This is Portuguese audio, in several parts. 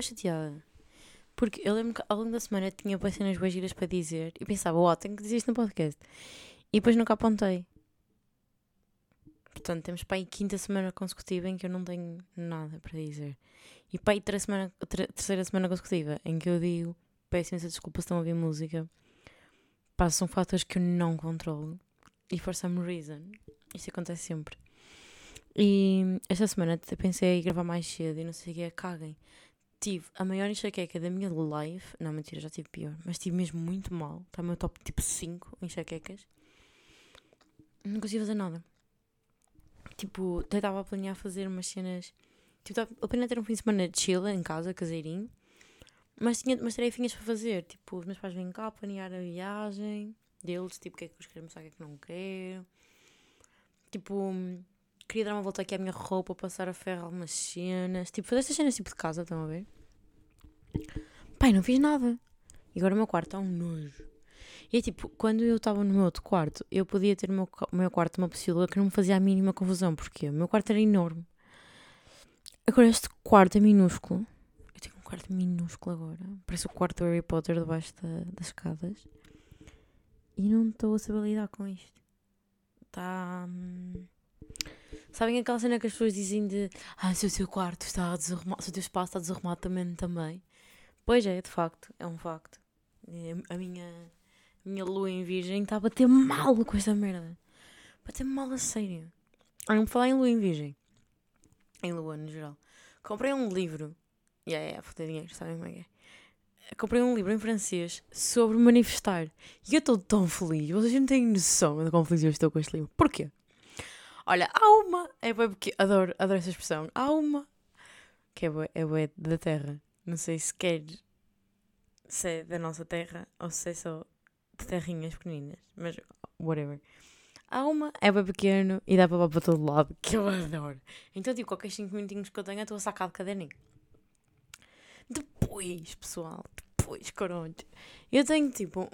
Bem chateada. Porque eu lembro que ao longo da semana tinha bem cenas bem giras para dizer e pensava, ó, oh, tenho que dizer isto no podcast. E depois nunca apontei. Portanto, temos para aí quinta semana consecutiva em que eu não tenho nada para dizer. E para aí semana, terceira semana consecutiva em que eu digo, peço imensa desculpa se estão a ouvir música. Pá, são fatores que eu não controlo. E for some reason. Isto acontece sempre. E esta semana pensei em gravar mais cedo e não sei o que é, caguem. Tive a maior enxaqueca da minha life. Não, mentira, já tive pior. Mas tive mesmo muito mal. Está no meu top tipo 5 enxaquecas. Não consegui fazer nada. Tipo, até estava a planear fazer umas cenas. Tipo, a planear ter um fim de semana de chill em casa, caseirinho. Mas tinha umas tarefinhas para fazer. Tipo, os meus pais vêm cá planear a viagem deles. Tipo, o que é que eles querem mostrar, o que é que não quero. Tipo, queria dar uma volta aqui à minha roupa, passar a ferro algumas cenas. Tipo, fazer estas cenas tipo de casa, estão a ver? Pai, não fiz nada. E agora o meu quarto está um nojo. E é tipo, quando eu estava no meu outro quarto, eu podia ter o meu, o meu quarto uma possibilidade que não me fazia a mínima confusão, porque o meu quarto era enorme. Agora este quarto é minúsculo. Eu tenho um quarto minúsculo agora. Parece o quarto do Harry Potter debaixo da, das escadas. E não estou a saber lidar com isto. Está. Hum... Sabem aquela cena que as pessoas dizem de ah, se o seu quarto está desarrumado, se o teu espaço está desarrumado também, também. Pois é, de facto, é um facto. A minha a minha lua em virgem está a bater mal com esta merda. Bater mal a sério. Olha, me falar em lua em virgem. Em lua, no geral. Comprei um livro. E yeah, yeah, falta dinheiro, sabem como é que é? Comprei um livro em francês sobre manifestar. E eu estou tão feliz. Vocês não têm noção de quão feliz eu estou com este livro. Porquê? Olha, há uma. É porque. Adoro, adoro essa expressão. Há uma. Que é bué, é bué da terra. Não sei se quer. Se é da nossa terra ou se é só de terrinhas pequeninas, mas whatever. Há uma, é bem pequeno e dá para para todo lado, que eu adoro. Então, tipo, qualquer 5 minutinhos que eu tenho, eu estou a sacar de caderninho. Depois, pessoal, depois, coronte. Eu tenho, tipo,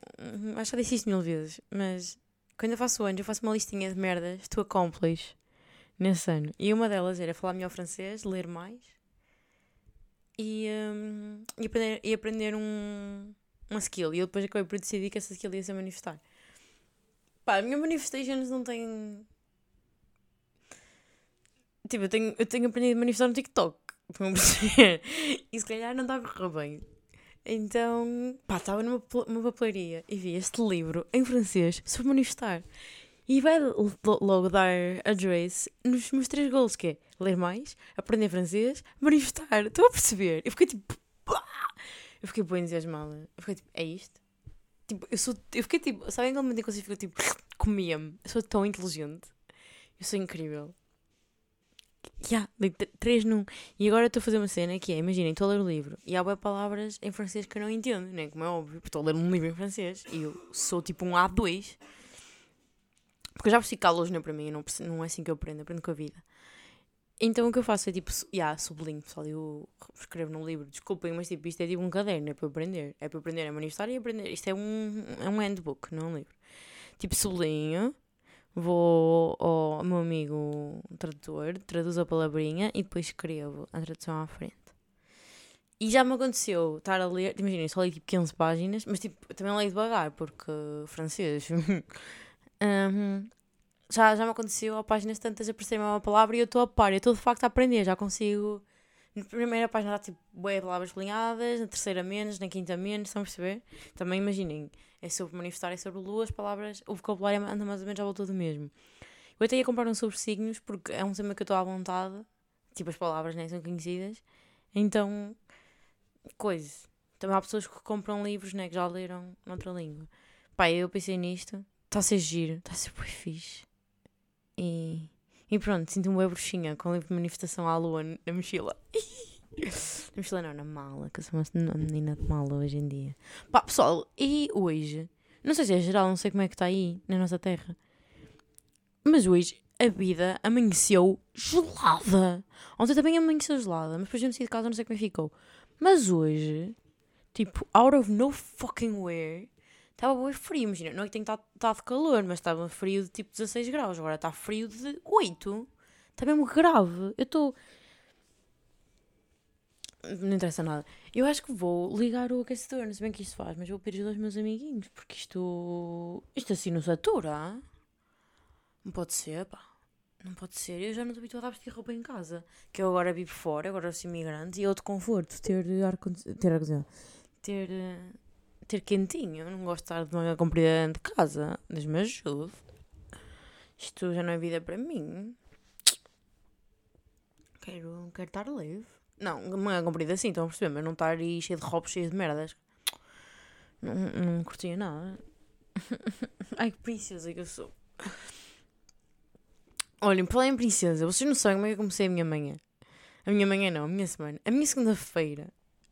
acho que já disse isto mil vezes, mas quando eu faço anos, eu faço uma listinha de merdas to accomplish nesse ano. E uma delas era falar melhor francês, ler mais e, um, e, aprender, e aprender um, uma skill. E eu depois acabei por decidir que essa skill ia ser manifestar. Pá, a minha manifestations não tem. Tipo, eu tenho, eu tenho aprendido a manifestar no TikTok. E se calhar não está a correr bem. Então, pá, estava numa, numa papelaria e vi este livro em francês sobre manifestar. E vai logo dar address nos meus três gols, que é ler mais, aprender francês, manifestar. Estou a perceber? Eu fiquei tipo, eu fiquei bem entusiasmada. Eu fiquei tipo, é isto? Tipo, eu sou. Eu fiquei tipo. Sabem aquele momento em que você fica tipo. Comia-me. Eu sou tão inteligente. Eu sou incrível. Já, yeah, três num. E agora estou a fazer uma cena que é: imaginem, estou a ler o livro e há boas palavras em francês que eu não entendo, né? Como é óbvio, estou a ler um livro em francês e eu sou tipo um A2. Porque eu já percebi que luz não é para mim, não, não é assim que eu aprendo, aprendo com a vida. Então o que eu faço é tipo, yeah, sublinho, pessoal, eu escrevo num livro, desculpem, mas tipo, isto é tipo um caderno, é para aprender. É para aprender a manifestar e aprender. Isto é um, é um handbook, não é um livro. Tipo, sublinho, vou ao meu amigo tradutor, traduzo a palavrinha e depois escrevo a tradução à frente. E já me aconteceu estar a ler, imaginem, só li tipo 15 páginas, mas tipo, também leio devagar, porque francês. um, já, já me aconteceu a páginas tantas aparecer uma palavra e eu estou a par, eu estou de facto a aprender, já consigo. Na primeira página está tipo boé palavras alinhadas, na terceira menos, na quinta menos, estão a perceber? Também imaginem, é sobre manifestar, é sobre lua, as palavras, o vocabulário anda mais ou menos à volta do mesmo. Eu até ia comprar um sobre signos porque é um tema que eu estou à vontade, tipo as palavras né, são conhecidas, então, coisa. Também há pessoas que compram livros né, que já leram noutra língua. Pá, eu pensei nisto, está a ser giro, está a ser bem fixe. E, e pronto, sinto-me bem bruxinha com o livro de manifestação à lua na mochila. na mochila não, na mala, que eu sou uma menina de mala hoje em dia. Pá, pessoal, e hoje? Não sei se é geral, não sei como é que está aí na nossa terra. Mas hoje a vida amanheceu gelada. Ontem também amanheceu gelada, mas depois eu não saí de casa, não sei como é que ficou. Mas hoje, tipo, out of no fucking where, Estava bem frio, imagina. Não é que tenha estado calor, mas estava frio de tipo 16 graus. Agora está frio de 8. Está mesmo grave. Eu estou. Não interessa nada. Eu acho que vou ligar o aquecedor, não sei bem que isto faz, mas vou pedir aos meus amiguinhos, porque isto. Isto assim não satura. Não pode ser, pá. Não pode ser. Eu já não estou habituada a vestir roupa em casa. Que eu agora vivo fora, agora sou imigrante e é outro conforto ter ar ter ar ter, ter quentinho. Não gosto de estar de manga comprida dentro de casa. Deus me ajude. Isto já não é vida para mim. Quero, quero estar livre. Não, manga comprida assim, estão a perceber? Mas não estar aí cheio de roupas, cheio de merdas. Não, não curtia nada. Ai, que princesa que eu sou. Olhem, lá em princesa, vocês não sabem como é que eu comecei a minha manhã. A minha manhã não, a minha semana. A minha segunda-feira.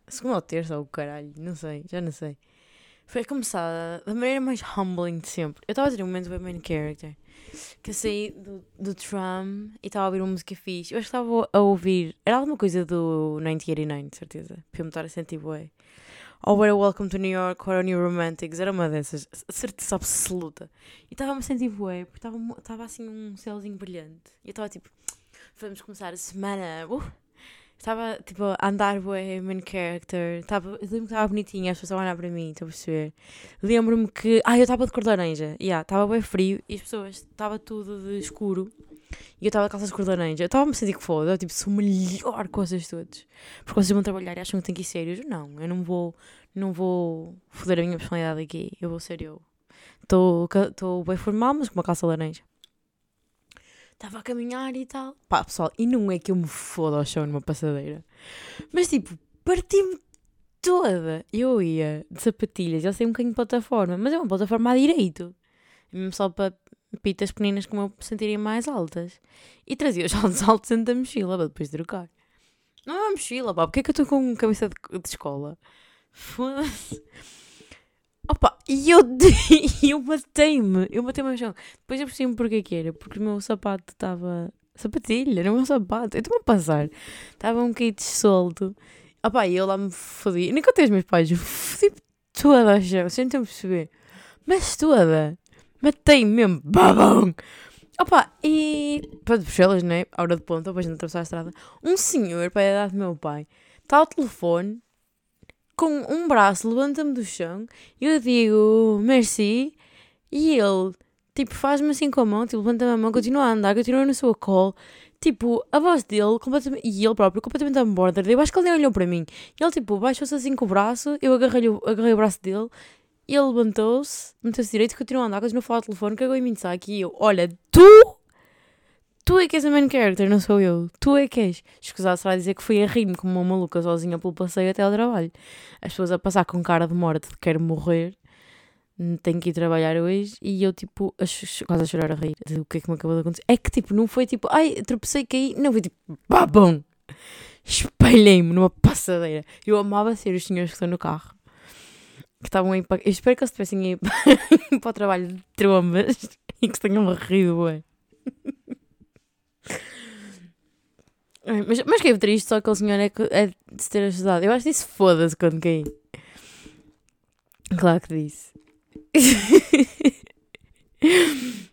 Segunda ou terça, ou caralho, não sei, já não sei. Foi começada da maneira mais humbling de sempre. Eu estava a ter um momento bem main character. Que eu saí do, do tram e estava a ouvir uma música fixe. Eu acho que estava a ouvir. Era alguma coisa do 1989, de certeza. Para eu me estar a sentir bué ou era Welcome to New York ou New Romantics, era uma dessas, certeza absoluta. E estava-me a sentir bué, porque estava assim um céuzinho brilhante. E eu estava tipo, vamos começar a semana, uh! Estava tipo a andar bué, main character, estava, eu lembro que estava bonitinha, as pessoas estavam a olhar para mim, estou a perceber. Lembro-me que, ah, eu estava de cor de laranja, yeah, estava bem frio e as pessoas, estava tudo de escuro. E eu estava de calças de cor de laranja. Eu estava a me sentir que foda. Eu tipo, sou melhor com vocês todos. Porque vocês vão trabalhar e acham que têm que ir sérios. Não, eu não vou, não vou foder a minha personalidade aqui. Eu vou ser eu. Estou bem formal, mas com uma calça laranja. Estava a caminhar e tal. Pá, pessoal, e não é que eu me foda ao chão numa passadeira. Mas tipo, parti-me toda. Eu ia de sapatilhas, eu sei um bocadinho de plataforma, mas é uma plataforma à direito. Mesmo só para pitas pequeninas como eu me mais altas. E trazia os saltos altos dentro da mochila para depois trocar. Não é uma mochila, pá. Porquê é que eu estou com cabeça de, de escola? Foda-se. Opa, e eu, eu matei-me. Eu matei-me no chão. Depois eu percebi-me porque que era. Porque o meu sapato estava. Sapatilha, não é um sapato. Eu estou-me a passar. Estava um bocadinho solto. Opa, e eu lá me fodi. Nem contei os meus pais. Eu fodi toda a chão. Sem me perceber. Mas toda. Matei mesmo, babão! Opa, e para de puxá-las, né? A hora de ponta, depois de atravessar a estrada. Um senhor, para a idade do meu pai, está ao telefone, com um braço, levanta-me do chão, eu digo, merci, e ele, tipo, faz-me assim com a mão, tipo, levanta-me a mão, continua a andar, continua no seu colo, tipo, a voz dele, completamente, e ele próprio, completamente on border, eu acho que ele nem olhou para mim, ele, tipo, baixou-se assim com o braço, eu agarrei, agarrei o braço dele, ele levantou-se, meteu-se direito, continuou a andar, continuou a falar ao telefone, cagou em mim de saco. E eu, olha, tu, tu é que és a main character, não sou eu. Tu é que és. Escusado será dizer que fui a rir-me como uma maluca sozinha pelo passeio até ao trabalho. As pessoas a passar com cara de morte, de quero morrer, tenho que ir trabalhar hoje. E eu, tipo, a quase a chorar a rir de o que é que me acabou de acontecer. É que, tipo, não foi tipo, ai, tropecei, caí. Não, foi tipo, babão. Espelhei-me numa passadeira. Eu amava ser os senhores que estão no carro que estavam aí para. Eu espero que eles estivessem aí para o trabalho de trombas e que se tenham rido, ué. Mas, mas que triste, só aquele senhor é, é de se ter ajudado. Eu acho que disse foda-se quando caí. Claro que disse.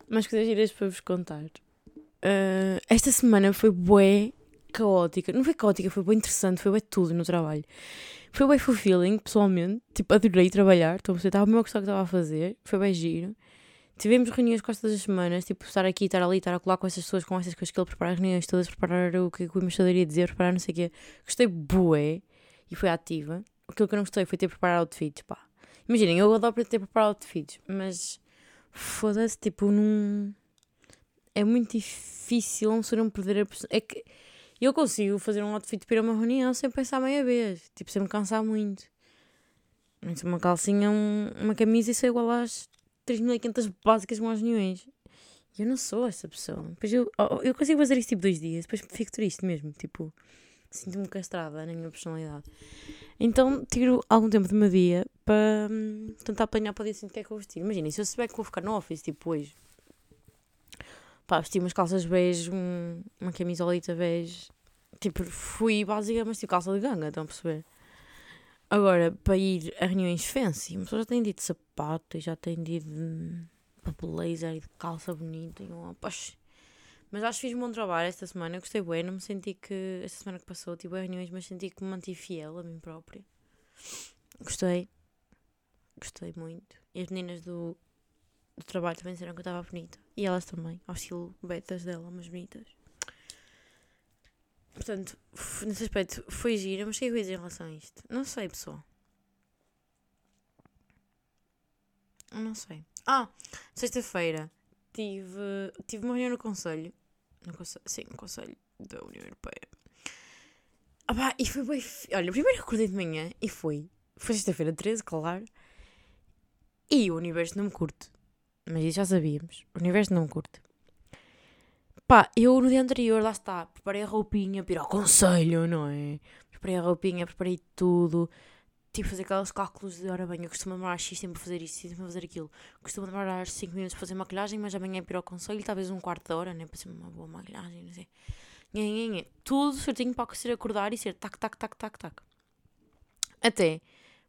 mas coisas giras para vos contar. Uh, esta semana foi bué caótica. Não foi caótica, foi bem interessante, foi bem tudo no trabalho. Foi bem fulfilling, pessoalmente. Tipo, adorei trabalhar. Estou a estava mesmo a gostar que estava a fazer. Foi bem giro. Tivemos reuniões quase todas as semanas, tipo, estar aqui, estar ali, estar a colar com essas pessoas, com essas coisas que ele prepara as reuniões todas, preparar o que, o embaixador ia dizer, preparar não sei o quê. Gostei bué e foi ativa. Aquilo que eu não gostei foi ter preparado outfits, pá. Imaginem, eu adoro ter preparado outfits, mas foda-se, tipo, não. É muito difícil um não perder a pessoa. É que eu consigo fazer um outfit para uma reunião sem pensar meia vez, tipo, sem me cansar muito. Uma calcinha, um, uma camisa, isso é igual às 3500 básicas as reuniões. E eu não sou essa pessoa. Depois eu, eu consigo fazer isso tipo dois dias, depois fico triste mesmo, tipo, sinto-me castrada na minha personalidade. Então tiro algum tempo do meu dia para hum, tentar apanhar para o dia seguinte o que é que eu vou vestir. Imagina, se eu souber que vou ficar no office, tipo hoje, Pá, vesti umas calças bege, um, uma camisolita bege. Tipo, fui básica, mas tipo calça de ganga, estão a perceber? Agora, para ir a reuniões fancy, uma pessoa já tem de, de sapato e já tem de, de, de blazer e de calça bonita e uma, poxa, Mas acho que fiz um bom trabalho esta semana, gostei bem, não me senti que, esta semana que passou, tive reuniões, mas senti que me mantive fiel a mim própria. Gostei, gostei muito. E as meninas do, do trabalho também disseram que eu estava bonita. E elas também, ao estilo betas dela, mas bonitas. Portanto, nesse aspecto foi gira, mas o que que eu ia dizer em relação a isto? Não sei, pessoal. Não sei. Ah, sexta-feira tive, tive uma reunião no Conselho. No conselho sim, no Conselho da União Europeia. Ah, pá, e foi bem. Olha, primeiro acordei de manhã e foi. Foi sexta-feira 13, claro. E o universo não me curte. Mas isso já sabíamos. O universo não me curte. Pá, eu no dia anterior, lá está, preparei a roupinha para conselho, não é? Preparei a roupinha, preparei tudo. Tive fazer aqueles cálculos de hora bem. Eu costumo demorar X tempo para fazer tempo para fazer aquilo. Costumo demorar 5 minutos para fazer maquilhagem, mas amanhã é para ir ao conselho, talvez um quarto de hora, né? Para ser uma boa maquilhagem, não sei. Tudo certinho para ser acordar e ser tac, tac, tac, tac, tac. Até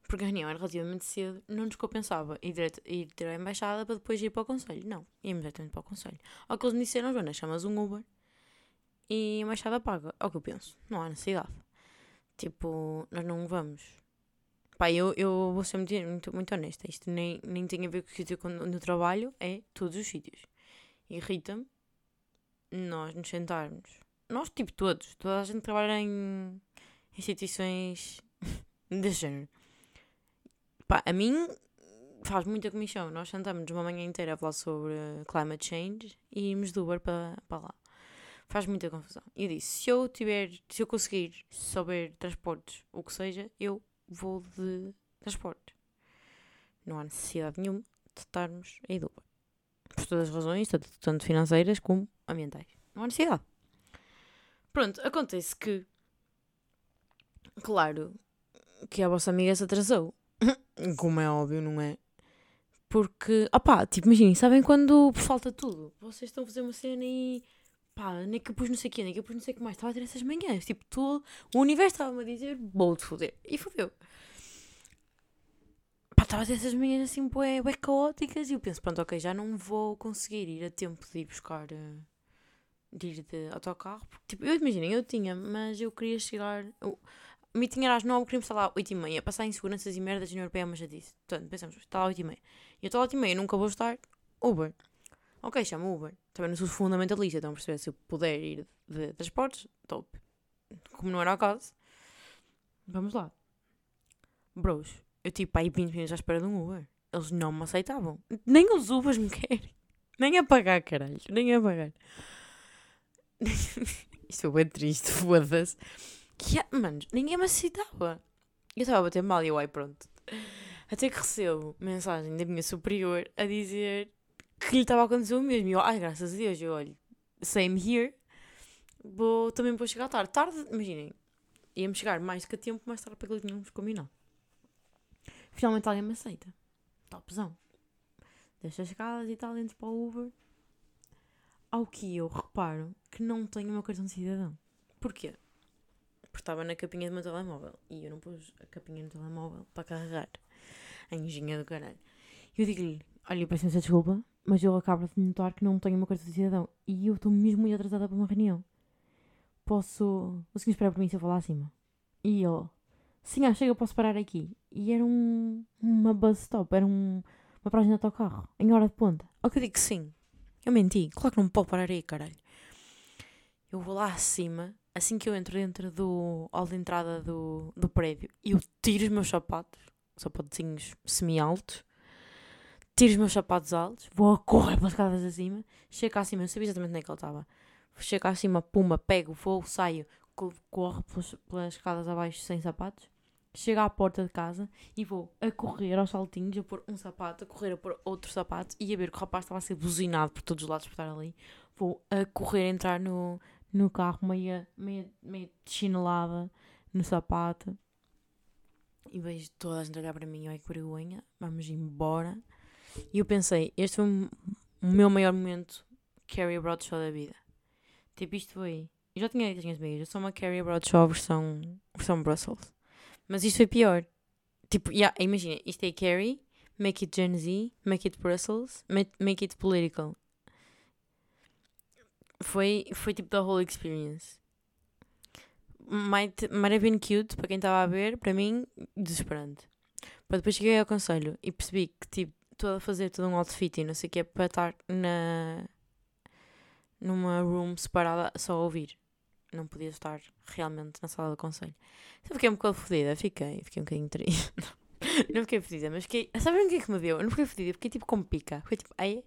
porque a reunião era relativamente cedo, não nos compensava ir, direto, ir ter a embaixada para depois ir para o conselho. Não, íamos diretamente para o conselho. Ao que eles me disseram, Joana, chamas um Uber e a embaixada paga. É o que eu penso, não há necessidade. Tipo, nós não vamos. Pá, eu, eu vou ser muito, muito, muito honesta. Isto nem, nem tem a ver com o sítio onde eu trabalho, é todos os sítios. Irrita-me nós nos sentarmos. Nós, tipo, todos. Toda a gente trabalha em instituições desse género Pá, a mim faz muita comissão. Nós sentamos uma manhã inteira a falar sobre climate change e irmos do Uber para, para lá. Faz muita confusão. E eu disse: se eu tiver, se eu conseguir saber transportes, o que seja, eu vou de transporte. Não há necessidade nenhuma de estarmos aí do Uber. Por todas as razões, tanto financeiras como ambientais. Não há necessidade. Pronto, acontece que, claro, que a vossa amiga se atrasou. Como é óbvio, não é? Porque, opá, tipo, imaginem, sabem quando falta tudo? Vocês estão a fazer uma cena e pá, nem que eu pus não sei o quê, nem que eu pus não sei o que mais. Estava a ter essas manhãs, tipo, todo o universo estava-me a dizer, vou-te foder. E fodeu. Pá, estava a ter essas manhãs assim, bué, bué caóticas e eu penso, pronto, ok, já não vou conseguir ir a tempo de ir buscar, uh, de ir de autocarro. Porque, tipo, eu imaginem, eu tinha, mas eu queria chegar... Eu, meeting era às 9, queríamos estar lá 8 e meia. Passar inseguranças e merdas na União Europeia, mas já disse. Portanto, pensamos, está lá 8 e meia. E eu estou lá 8 e meia, nunca vou estar. Uber. Ok, chama Uber. Também não sou fundamentalista, então perceber se eu puder ir de transportes, top. Como não era o caso, vamos lá. Bros, eu tipo aí 20 minutos à espera de um Uber. Eles não me aceitavam. Nem os Ubers me querem. Nem a pagar, caralho. Nem a pagar. Isto foi bem triste, foda-se. Que, é, mano, ninguém me aceitava. Eu estava a bater mal e eu, ai, pronto. Até que recebo mensagem da minha superior a dizer que lhe estava a acontecer o mesmo. E eu, ai, graças a Deus, eu olho, same here. Vou, também vou chegar tarde. Tarde, imaginem, íamos chegar mais que a tempo, mais tarde para que tínhamos combinado. Finalmente alguém me aceita. Topzão. Deixa as escadas e tal, entro para o Uber. Ao que eu reparo que não tenho o meu cartão de cidadão. Porquê? Porque estava na capinha do meu telemóvel e eu não pus a capinha no telemóvel para carregar. A do caralho. E eu digo-lhe: Olha, peço imensa desculpa, mas eu acabo de notar que não tenho uma carta de cidadão e eu estou mesmo muito atrasada para uma reunião. Posso. O senhor esperar por mim se eu falar acima? E ele: Sim, acho que eu posso parar aqui. E era um. Uma bus stop, era um, uma paragem de autocarro, em hora de ponta. Ao que eu digo que sim. Eu menti. Claro que não me pode parar aí, caralho. Eu vou lá acima assim que eu entro dentro do hall de entrada do, do prédio, eu tiro os meus sapatos, sapatinhos semi-altos, tiro os meus sapatos altos, vou a correr pelas escadas acima, chego acima, eu sabia exatamente onde é que ele estava. Chego acima, puma, pego, vou, saio, corro pelas, pelas escadas abaixo sem sapatos, chego à porta de casa e vou a correr aos saltinhos, a pôr um sapato, a correr a pôr outro sapato e a ver que o rapaz estava a ser buzinado por todos os lados por estar ali. Vou a correr, entrar no, no carro, meia, meia, meia chinelada no sapato. E vejo toda a gente olhar para mim, ai que vergonha, vamos embora. E eu pensei, este foi o meu maior momento Carrie Bradshaw da vida. Tipo, isto foi. Eu já tinha dito às minhas eu sou uma Carrie Bradshaw versão, versão Brussels. Mas isto foi pior. Tipo, yeah, imagina, isto é Carrie, Make It Gen Z, Make It Brussels, Make, make It Political Foi, foi tipo the whole experience. Might, might have been cute para quem estava a ver, para mim, desesperante. Depois cheguei ao conselho e percebi que tipo, estou a fazer todo um outfit e não sei o que é para estar na numa room separada só a ouvir. Não podia estar realmente na sala do conselho. Então fiquei um bocado fodida, fiquei, fiquei um bocadinho triste. não fiquei fodida, mas fiquei. Sabem o que é que me deu? Eu não fiquei fodida, fiquei tipo com pica. Foi tipo, ai.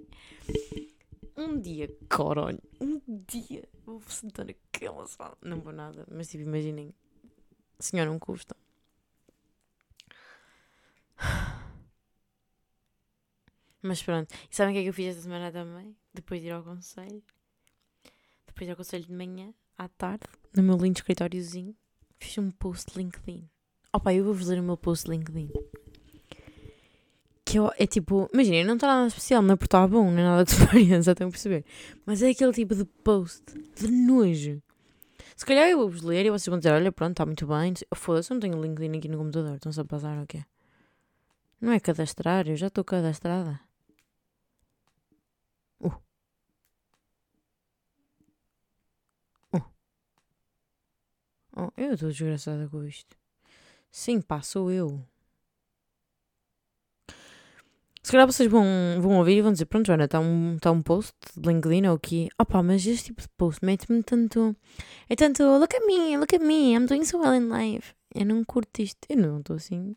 Um dia, caralho, um dia vou sentar naquela sala. Não vou nada, mas tipo, imaginem. Senhor, não custa. Mas pronto. E sabem o que é que eu fiz esta semana também? Depois de ir ao conselho. Depois de ir ao conselho de manhã, à tarde, no meu lindo escritóriozinho, fiz um post LinkedIn. Opa, eu vou-vos ler o meu post LinkedIn. Que eu, é tipo, imagina, não está nada especial, não é porque está bom, não é nada de experiência, estão a perceber. Mas é aquele tipo de post de nojo. Se calhar eu vou-vos ler e vocês vão dizer: Olha, pronto, está muito bem. Foda-se, não tenho LinkedIn aqui no computador, estão-se a passar o quê? Não é cadastrar, eu já estou cadastrada. Uh. Uh. Oh, eu estou desgraçada com isto. Sim, pá, sou eu. Se calhar vocês vão, vão ouvir e vão dizer: Pronto, Joana, está um, tá um post de LinkedIn ou aqui. Opá, mas este tipo de post mete-me tanto. É tanto, look at me, look at me, I'm doing so well in life. Eu não curto isto. Eu não estou assim.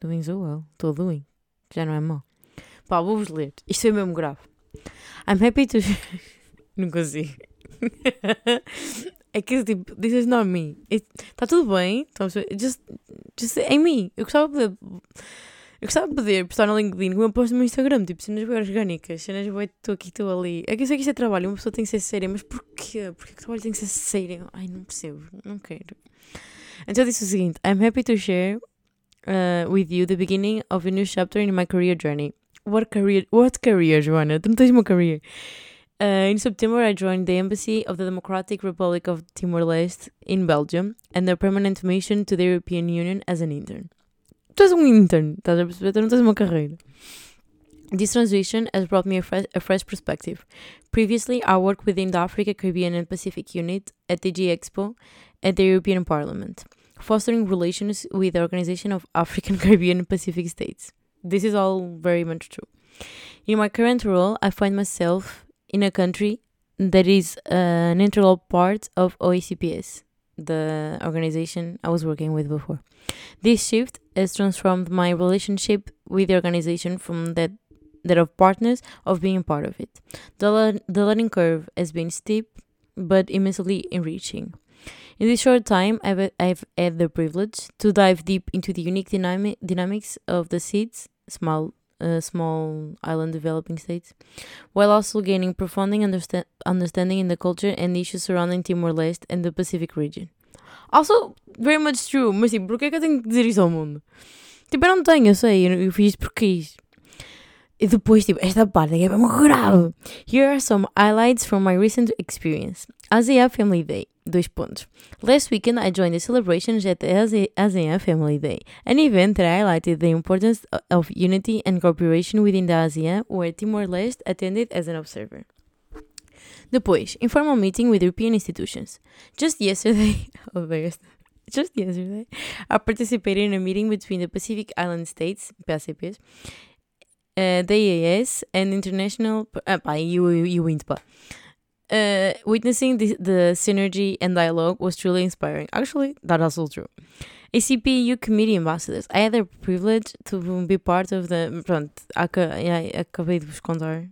Doing so well. Estou doing. Já não é mal. Pá, vou-vos ler. Isto é mesmo grave. I'm happy to. não consigo. é que tipo, this is not me. Está tudo bem. Just, just é mim. Eu gostava de poder eu gostava de poder postar no LinkedIn como eu posto no Instagram, tipo cenas bem orgânicas, cenas bem estou aqui, estou ali. É que eu sei que isto é trabalho, uma pessoa tem que ser séria, mas porquê? Porquê que o trabalho tem que ser sério? Ai, não percebo, não quero. Então eu disse o seguinte: I'm happy to share uh, with you the beginning of a new chapter in my career journey. What career? What career, Joana? Tu não tens uma career. Uh, in September, I joined the Embassy of the Democratic Republic of Timor-Leste in Belgium and the permanent mission to the European Union as an intern. Tu és um intern, estás a perceber? Tu não tens uma carreira. This transition has brought me a fresh, a fresh perspective. Previously, I worked within the Africa, Caribbean, and Pacific unit at the G Expo at the European Parliament, fostering relations with the Organization of African, Caribbean, and Pacific States. This is all very much true. In my current role, I find myself in a country that is an integral part of OECPS, the organization I was working with before. This shift has transformed my relationship with the organization from that that of partners of being part of it. The, le- the learning curve has been steep but immensely enriching. In this short time, I've, I've had the privilege to dive deep into the unique dynamic, dynamics of the seeds, small uh, small island developing states, while also gaining profound understa- understanding in the culture and issues surrounding Timor Leste and the Pacific region. Also, very much true, mas tipo, porquê é que eu tenho que dizer isso ao mundo? Tipo, eu não tenho, eu sei, eu, eu fiz porque quis. E depois, tipo, esta parte é muito grave. Here are some highlights from my recent experience. ASEA Family Day. Dois pontos. Last weekend, I joined the celebrations at the ASEAN Family Day, an event that highlighted the importance of unity and cooperation within the ASEAN, where Timor-Leste attended as an observer. Depois, informal meeting with European institutions. Just yesterday, oh, just yesterday, I participated in a meeting between the Pacific Island States, PACPs, uh, the EAS, and international, uh, pá, e o INTPA. Uh, witnessing the, the synergy and dialogue was truly inspiring. Actually, that is also true. ACPU committee ambassadors. I had the privilege to be part of the. Pronto, acabei de vos contar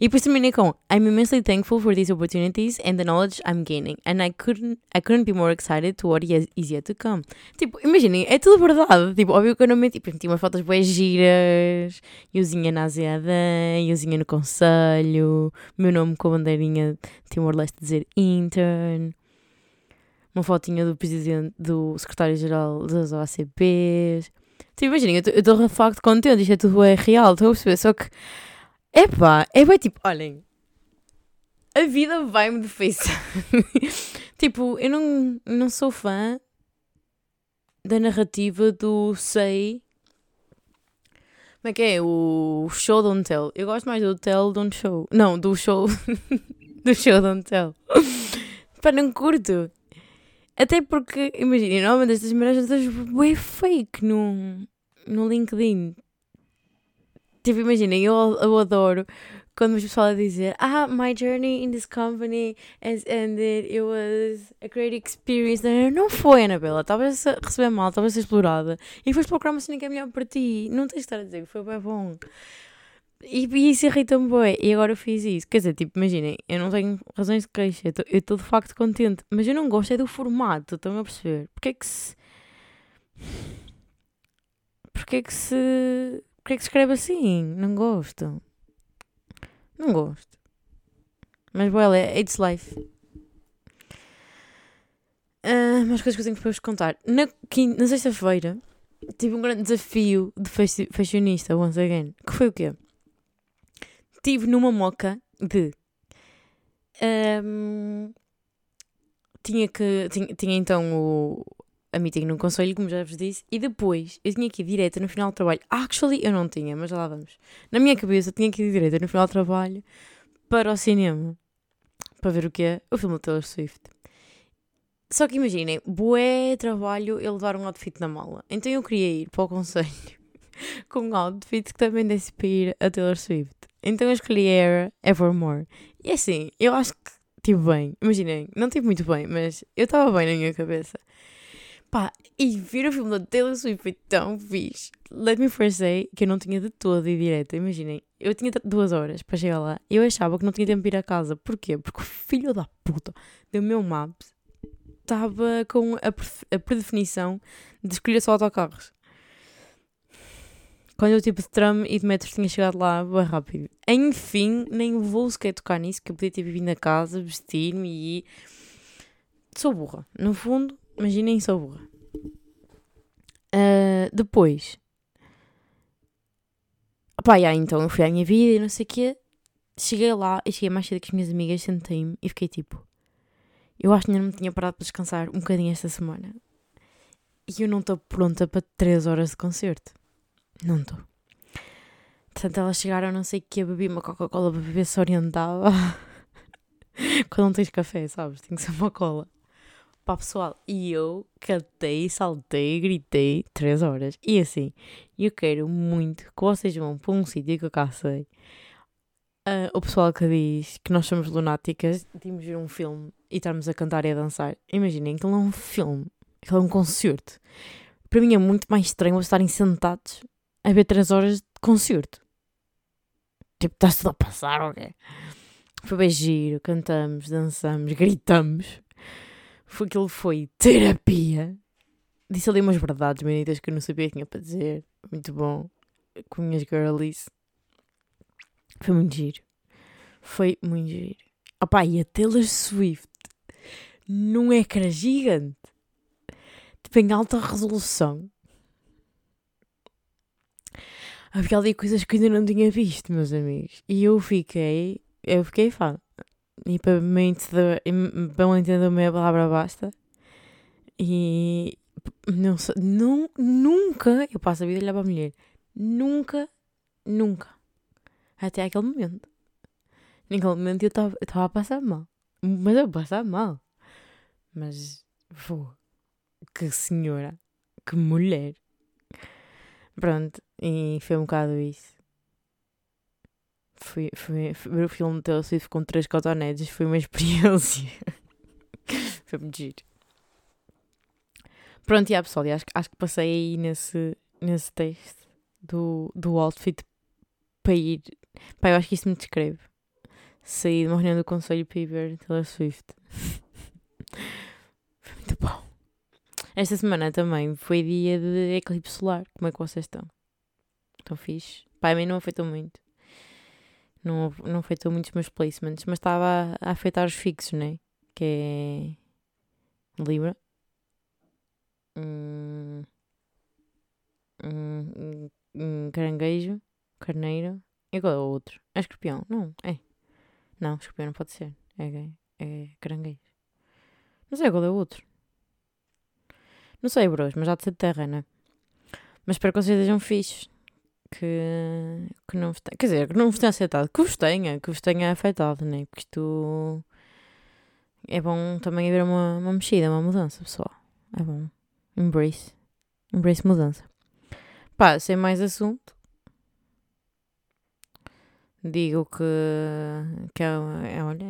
E depois terminei com I'm immensely thankful for these opportunities and the knowledge I'm gaining and I couldn't I couldn't be more excited to what is yet to come. Tipo, imaginem, é tudo verdade. Tipo, óbvio que eu não meti, tipo, meti umas fotos bem giras, euzinha na Aseadã, euzinha no Conselho, meu nome com a bandeirinha Timor-Leste dizer intern, uma fotinha do presidente, do secretário-geral das OACPs. Tipo, imaginem, eu estou de facto contente, isto é tudo é real, estou a perceber, só que Epá, é bem tipo, olhem, a vida vai-me de face. tipo, eu não, não sou fã da narrativa do sei. Como é que é? O show don't tell. Eu gosto mais do tell don't show. Não, do show. do show Don't Tell. Pá, não curto. Até porque, imagina, normalmente estas merdas estás bem fake no, no LinkedIn. Tipo, imaginem, eu, eu adoro quando o pessoal a dizer Ah, my journey in this company has ended, it was a great experience. Não foi, Anabela, estavas a receber mal, estavas a ser explorada e foste procurar uma cena que é melhor para ti. Não tens de estar a dizer que foi bem bom. E, e isso irrita-me bem. E agora eu fiz isso. Quer dizer, tipo, imaginem, eu não tenho razões de queixa, eu estou de facto contente, mas eu não gosto é do formato, estão a perceber? Porque é que se. Porque é que se. Porque é que se escreve assim? Não gosto. Não gosto. Mas, well, é, it's life. Uh, mais coisas que eu tenho para vos contar. Na, na sexta-feira tive um grande desafio de fashionista, once again. Que foi o quê? Tive numa moca de. Um, tinha que. Tinha, tinha então o, a meeting no conselho, como já vos disse, e depois eu tinha que ir direto no final do trabalho. Actually, eu não tinha, mas lá vamos. Na minha cabeça, eu tinha que ir direto no final do trabalho para o cinema para ver o que é o filme do Taylor Swift. Só que imaginem, bué trabalho eu levar um outfit na mala. Então eu queria ir para o conselho com um outfit que também desse para ir a Taylor Swift. Então eu escolhi Era Evermore. E assim, eu acho que estive bem. Imaginem, não estive muito bem, mas eu estava bem na minha cabeça. Pá, e ver o filme da Taylor Swift foi tão fixe. Let me first say que eu não tinha de todo ir direto. Imaginem, eu tinha duas horas para chegar lá. Eu achava que não tinha tempo para ir a casa. Porquê? Porque o filho da puta do meu Maps estava com a, a predefinição de escolher só autocarros. Quando eu tipo de tram e de metros tinha chegado lá bem rápido. Enfim, nem vou sequer tocar nisso, que eu podia ter vivido na casa, vestir-me e. Sou burra. No fundo, Imaginem só burra. Uh, depois. Pá, já, então eu fui à minha vida e não sei o quê. Cheguei lá e cheguei mais cedo que as minhas amigas, sentei-me e fiquei tipo. Eu acho que ainda não me tinha parado para descansar um bocadinho esta semana. E eu não estou pronta para 3 horas de concerto. Não estou. Portanto, elas chegaram, não sei o que, bebi uma Coca-Cola para beber se orientava. Quando não tens café, sabes? Tem que ser uma cola para pessoal. E eu cantei, saltei, gritei três horas. E assim, eu quero muito que vocês vão para um sítio que eu cá sei. Uh, o pessoal que diz que nós somos lunáticas irmos ver um filme e estarmos a cantar e a dançar. Imaginem que não é um filme, que é um concerto. Para mim é muito mais estranho estarem sentados a ver três horas de concerto. Tipo, está tudo a passar, ok? Foi bem giro, cantamos, dançamos, gritamos foi, aquilo foi terapia. Disse ali umas verdades bonitas que eu não sabia que tinha para dizer. Muito bom. Com minhas girlies. Foi muito giro. Foi muito giro. Opá, e a Taylor Swift num ecrã gigante. Tipo, em alta resolução. Havia ali coisas que eu ainda não tinha visto, meus amigos. E eu fiquei. Eu fiquei fã e para me entender, para me entender a palavra basta. E não não, nunca, eu passo a vida a olhar para a mulher, nunca, nunca, até aquele momento. Naquele momento eu estava a passar mal, mas eu passar mal. Mas, vou, que senhora, que mulher. Pronto, e foi um bocado isso. Fui, fui, fui ver o filme de Taylor Swift com três cotonetes. Foi uma experiência. foi muito giro. Pronto, e yeah, pessoal, acho, acho que passei aí nesse, nesse texto do, do outfit para ir. Pá, eu acho que isso me descreve. Saí de uma reunião do conselho para ir ver Taylor Swift. foi muito bom. Esta semana também foi dia de eclipse solar. Como é que vocês estão? Estão fixe? Pá, a mim não afetou muito não, não afetou muitos meus placements, mas estava a, afetar os fixos, né? Que é Libra. Hum, hum, caranguejo, carneiro. E qual é o outro? É escorpião? Não, é. Não, escorpião não pode ser. É, é caranguejo. Não sei qual é o outro. Não sei, bros, mas já de ser terra, né? Mas espero que vocês sejam fixos que, que não vos tenha, quer dizer, que não vos tenha aceitado, que vos tenha, que vos tenha afetado, né? Porque isto é bom também haver uma, uma mexida, uma mudança, pessoal. É bom. Embrace. Embrace mudança. Pá, sem mais assunto. Digo que, que é, é olha,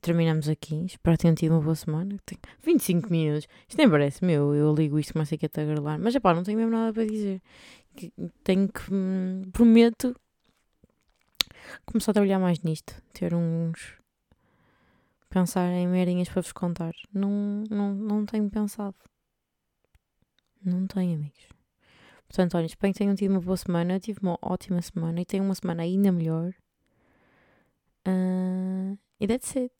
terminamos aqui. Espero que tenham tido uma boa semana. 25 minutos. Isto nem parece meu. Eu ligo isto, mas sei que é a gravar. Mas é pá, não tenho mesmo nada para dizer. Tenho que. Prometo começar a trabalhar mais nisto. Ter uns. Pensar em merinhas para vos contar. Não, não, não tenho pensado. Não tenho, amigos. Portanto, olha, espero que tenham tido uma boa semana. Eu tive uma ótima semana e tenho uma semana ainda melhor. Uh, e that's it.